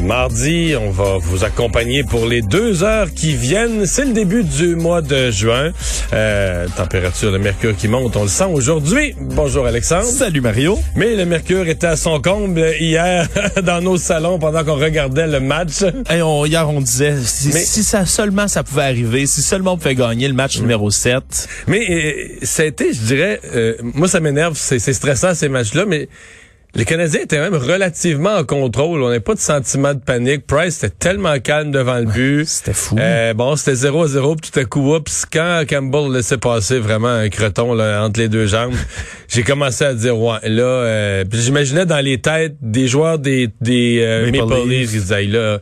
Et mardi, on va vous accompagner pour les deux heures qui viennent. C'est le début du mois de juin. Euh, température de mercure qui monte, on le sent aujourd'hui. Bonjour Alexandre. Salut Mario. Mais le mercure était à son comble hier dans nos salons pendant qu'on regardait le match. Et on, hier, on disait, si, Mais- si ça seulement ça pouvait arriver, si seulement on pouvait gagner le match numéro 7. Mais euh, ça a été, je dirais, euh, moi ça m'énerve, c'est stressant ces matchs-là, mais les Canadiens étaient même relativement en contrôle. On n'avait pas de sentiment de panique. Price était tellement calme devant le but. C'était fou. Euh, bon, c'était 0-0, puis tout à coup, oups, quand Campbell laissait passer vraiment un creton là, entre les deux jambes, j'ai commencé à dire, ouais, là, euh, j'imaginais dans les têtes des joueurs des, des euh, Maple Maple, Leafs, Leafs. ils disaient, là,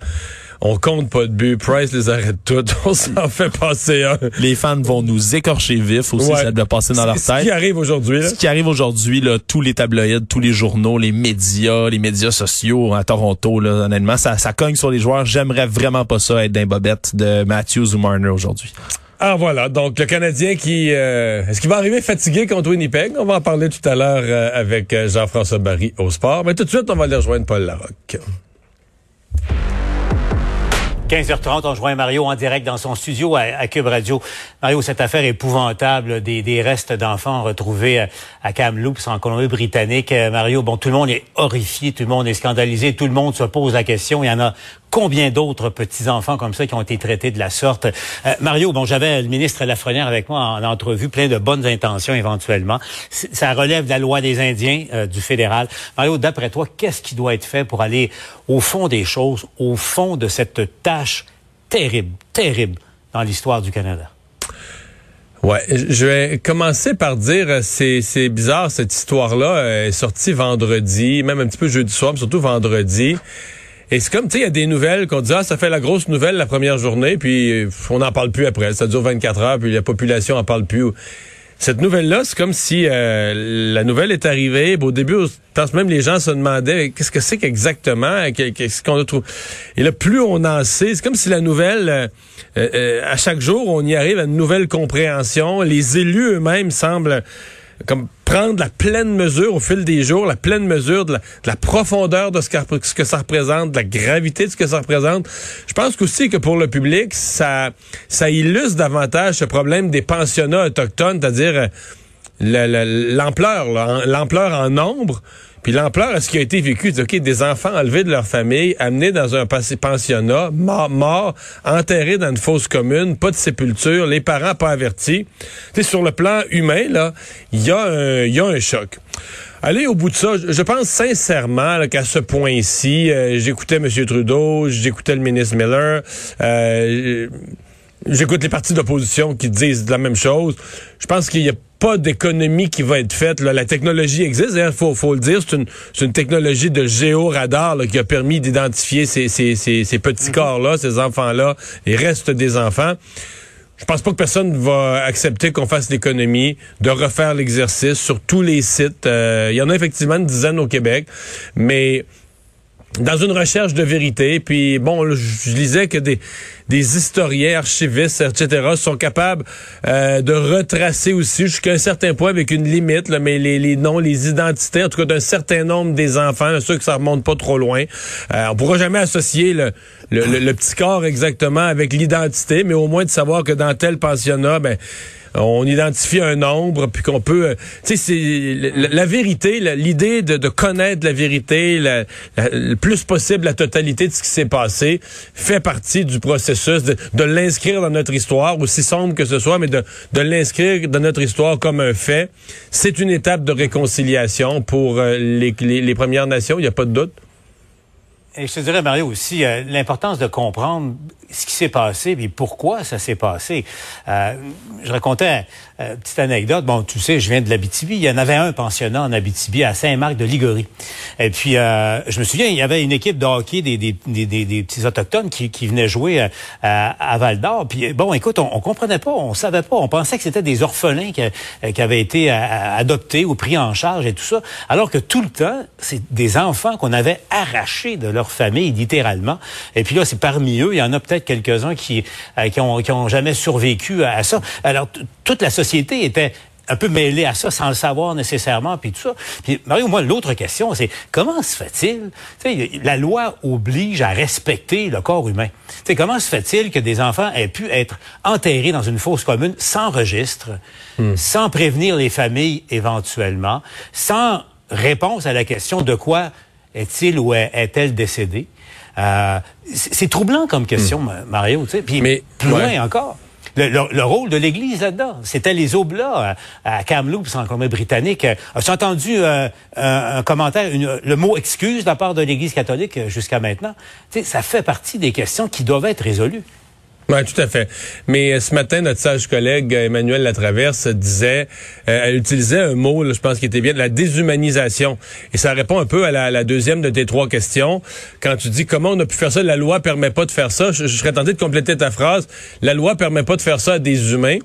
on compte pas de but, Price les arrête toutes, on s'en fait passer un. Les fans vont nous écorcher vifs aussi, Ouais. ça doit passer dans leur C'est Ce qui tête. arrive aujourd'hui, là. Ce qui arrive aujourd'hui, là, tous les tabloïds, tous les journaux, les médias, les médias sociaux à Toronto, là, honnêtement, ça, ça cogne sur les joueurs. J'aimerais vraiment pas ça être d'un bobette de Matthews ou Marner aujourd'hui. Ah voilà, donc le Canadien qui... euh, Est-ce qu'il va arriver fatigué contre Winnipeg? On va en parler tout à l'heure euh, avec euh, Jean-François Barry au sport. Mais tout de suite, on va aller rejoindre Paul Larocque. 15h30, on rejoint Mario en direct dans son studio à, à Cube Radio. Mario, cette affaire épouvantable des, restes d'enfants retrouvés à, à Kamloops en Colombie-Britannique. Euh, Mario, bon, tout le monde est horrifié, tout le monde est scandalisé, tout le monde se pose la question. Il y en a combien d'autres petits-enfants comme ça qui ont été traités de la sorte? Euh, Mario, bon, j'avais le ministre Lafrenière avec moi en entrevue, plein de bonnes intentions éventuellement. Ça relève de la loi des Indiens euh, du fédéral. Mario, d'après toi, qu'est-ce qui doit être fait pour aller au fond des choses, au fond de cette tâche terrible, terrible dans l'histoire du Canada? Ouais, je vais commencer par dire, euh, c'est bizarre cette histoire-là euh, est sortie vendredi, même un petit peu jeudi soir, mais surtout vendredi. Et c'est comme, tu sais, il y a des nouvelles qu'on dit, ah, ça fait la grosse nouvelle la première journée, puis euh, on n'en parle plus après. Ça dure 24 heures, puis la population en parle plus. Cette nouvelle-là, c'est comme si euh, la nouvelle est arrivée. Au début, même les gens se demandaient qu'est-ce que c'est qu'exactement, que- qu'est-ce qu'on a trouvé. Et là, plus on en sait, c'est comme si la nouvelle, euh, euh, euh, à chaque jour, on y arrive à une nouvelle compréhension. Les élus eux-mêmes semblent comme prendre la pleine mesure au fil des jours, la pleine mesure de la, de la profondeur de ce que, ça représente, de la gravité de ce que ça représente. Je pense aussi que pour le public, ça, ça illustre davantage ce problème des pensionnats autochtones, c'est-à-dire euh, le- le- l'ampleur, l'ampleur en nombre, puis l'ampleur à ce qui a été vécu. C'est, OK, des enfants enlevés de leur famille, amenés dans un pensionnat, morts, enterrés dans une fosse commune, pas de sépulture, les parents pas avertis. Tu sais, sur le plan humain, là, il y, a un- y choc. Aller au bout de ça, je pense sincèrement qu'à ce point-ci, euh, j'écoutais M. Trudeau, j'écoutais le ministre Miller, euh, J'écoute les partis d'opposition qui disent la même chose. Je pense qu'il n'y a pas d'économie qui va être faite. là. La technologie existe, il faut, faut le dire. C'est une, une technologie de géoradar là, qui a permis d'identifier ces, ces, ces, ces petits corps-là, ces enfants-là, les restes des enfants. Je pense pas que personne va accepter qu'on fasse l'économie de refaire l'exercice sur tous les sites. Euh, il y en a effectivement une dizaine au Québec, mais dans une recherche de vérité. Puis bon, je lisais que des, des historiens, archivistes, etc., sont capables euh, de retracer aussi jusqu'à un certain point avec une limite, mais les, les noms, les identités, en tout cas d'un certain nombre des enfants, sûr que ça remonte pas trop loin. Euh, on pourra jamais associer le, le, le- le petit corps exactement avec l'identité, mais au moins de savoir que dans tel pensionnat, ben on identifie un nombre, puis qu'on peut... euh, tu sais, c'est la, vérité, l'idée de, de connaître la vérité, la- la- le plus possible la totalité de ce qui s'est passé, fait partie du processus de, de l'inscrire dans notre histoire, aussi sombre que ce soit, mais de, de l'inscrire dans notre histoire comme un fait. C'est une étape de réconciliation pour euh, les, les, les Premières Nations, il n'y a pas de doute. Et je te dirais, Mario, aussi, euh, l'importance de comprendre ce qui s'est passé, puis pourquoi ça s'est passé. Euh, je racontais une petite anecdote. Bon, tu sais, je viens de l'Abitibi. Il y en avait un pensionnat en Abitibi à Saint-Marc de Ligorie. Et puis, je me souviens, il y avait une équipe de hockey des, des, des, des petits autochtones qui, qui venaient jouer à, à Val-d'Or. Puis, bon, écoute, on, on comprenait pas, on savait pas. On pensait que c'était des orphelins qui, qui avaient été adoptés ou pris en charge et tout ça. Alors que tout le temps, c'est des enfants qu'on avait arrachés de leur famille, littéralement. Et puis là, c'est parmi eux, il y en a peut-être quelques-uns qui, euh, qui, ont, qui ont jamais survécu à, ça. Alors, toute la société était un peu mêlée à ça sans le savoir nécessairement, puis tout ça. Puis Mario, moi, l'autre question, c'est comment se fait-il, la loi oblige à respecter le corps humain? sais, comment se fait-il que des enfants aient pu être enterrés dans une fosse commune sans registre, hmm. sans prévenir les familles éventuellement, sans réponse à la question de quoi est-il ou est-elle décédée? Euh, c'est troublant comme question, hmm. Mario. Puis Mais, plus loin encore. Le, rôle de l'Église là-dedans, c'était les Oblats à, à Kamloops, en Colombie-Britannique. As-tu entendu euh, un, commentaire, le mot excuse de la part de l'Église catholique jusqu'à maintenant? Ça fait partie des questions qui doivent être résolues. Oui, tout à fait. Mais euh, ce matin, notre sage collègue euh, Emmanuel Latraverse disait, euh, elle utilisait un mot, je pense qui était bien, la déshumanisation. Et ça répond un peu à la, deuxième de tes trois questions. Quand tu dis comment on a pu faire ça, la loi permet pas de faire ça, je, je serais tenté de compléter ta phrase. La loi permet pas de faire ça à des humains.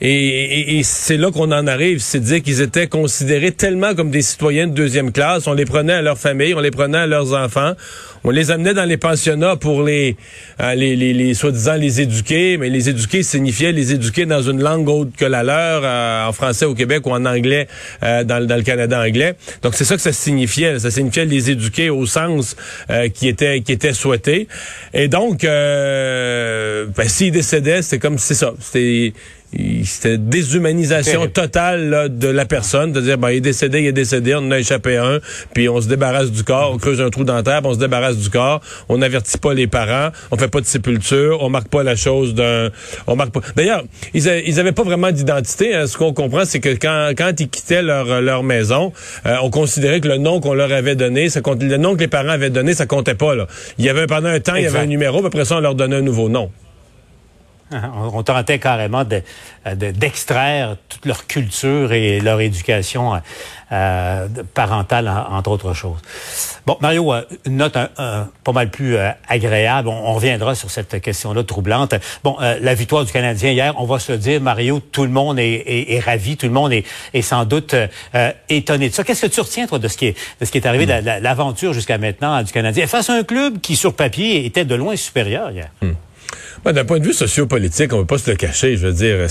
Et, c'est là qu'on en arrive, c'est dire qu'ils étaient considérés tellement comme des citoyens de deuxième classe. On les prenait à leur famille, on les prenait à leurs enfants, on les amenait dans les pensionnats pour les, euh, les, les, les soi-disant les éduquer, mais les éduquer signifiait les éduquer dans une langue autre que la leur, euh, en français au Québec ou en anglais euh, dans, dans, le Canada anglais. Donc c'est ça que ça signifiait. Ça signifiait les éduquer au sens qui était qui était souhaité. Et donc, ben, s'ils décédaient, c'est comme c'est ça. C'était c'était déshumanisation totale de la personne, de dire ben, il est décédé, il est décédé, on en a échappé un, puis on se débarrasse du corps, on creuse un trou dans la terre, on se débarrasse du corps, on n'avertit pas les parents, on fait pas de sépulture, on marque pas la chose d'un, on marque pas. D'ailleurs, ils, ils avaient pas vraiment d'identité. Hein. Ce qu'on comprend, c'est que quand, quand ils quittaient leur leur maison, euh, on considérait que le nom qu'on leur avait donné, ça compte, le nom que les parents avaient donné, ça comptait pas là. Il y avait pendant un temps, il y avait un numéro, puis après ça, on leur donnait un nouveau nom. On, tentait carrément d'extraire toute leur culture et leur éducation euh, parentale, entre autres choses. Bon, Mario, euh, une note pas mal plus euh, agréable. On, reviendra sur cette question-là troublante. Bon, la victoire du Canadien hier, on va se le dire, Mario, tout le monde est, ravi, tout le monde est, sans doute étonné de ça. Qu'est-ce que tu retiens, toi, de ce qui est, de ce qui est arrivé, de hmm. l'aventure jusqu'à maintenant du Canadien, face à un club qui, sur papier, était de loin supérieur hier? Hmm. D'un point de vue sociopolitique, on ne peut pas se le cacher. Je veux dire,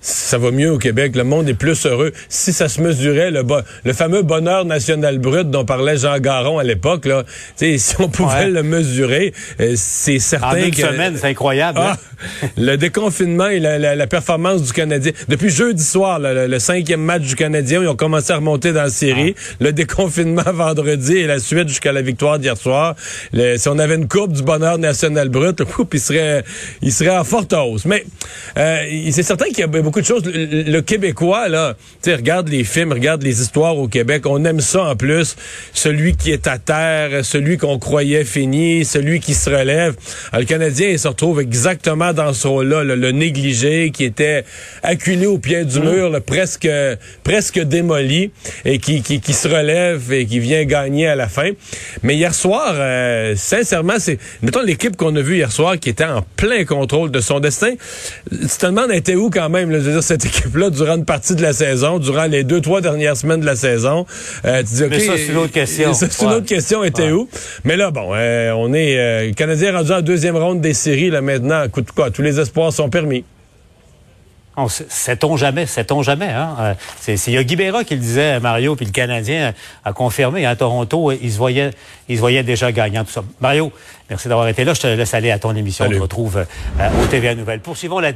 ça va mieux au Québec. Le monde est plus heureux. Si ça se mesurait, le, le fameux bonheur national brut dont parlait Jean Garon à l'époque, là, si on pouvait le mesurer, euh, c'est certain en une semaine, c'est incroyable. Hein? Ah, le déconfinement et la, performance du Canadien. Depuis jeudi soir, le, cinquième match du Canadien, ils ont commencé à remonter dans la série. Ah. Le déconfinement vendredi et la suite jusqu'à la victoire d'hier soir. si on avait une courbe du bonheur national brut, le coup, il serait, il serait en forte hausse. Mais euh, c'est certain qu'il y a beaucoup de choses. Le, Québécois, là, tu regarde les films, regarde les histoires au Québec. On aime ça en plus. Celui qui est à terre, celui qu'on croyait fini, celui qui se relève. le Canadien, il se retrouve exactement dans ce rôle-là, le, négligé, qui était acculé au pied du mm. mur, presque, presque démoli, et qui, qui, qui, se relève et qui vient gagner à la fin. Mais hier soir, euh, sincèrement, c'est, mettons l'équipe qu'on a vue hier soir qui était en plein contrôle de son destin. Tu te demandes, était où quand même? Dire, cette équipe-là, durant une partie de la saison, durant les deux, trois dernières semaines de la saison, euh, tu dis, OK. Mais ça, c'est une autre question. c'est une autre question, était où? Mais là, bon, euh, on est, euh, le Canadien rendu en deuxième ronde des séries, là, maintenant. Écoute, quoi, tous les espoirs sont permis. Sait-on jamais, sait-on jamais. Hein? C'est Yogi Berra qui le disait, Mario, puis le Canadien a confirmé. À hein, Toronto, il se voyait, il se voyait déjà gagnant tout ça. Mario, merci d'avoir été là. Je te laisse aller à ton émission. On te retrouve au TVA Nouvelle. Poursuivons la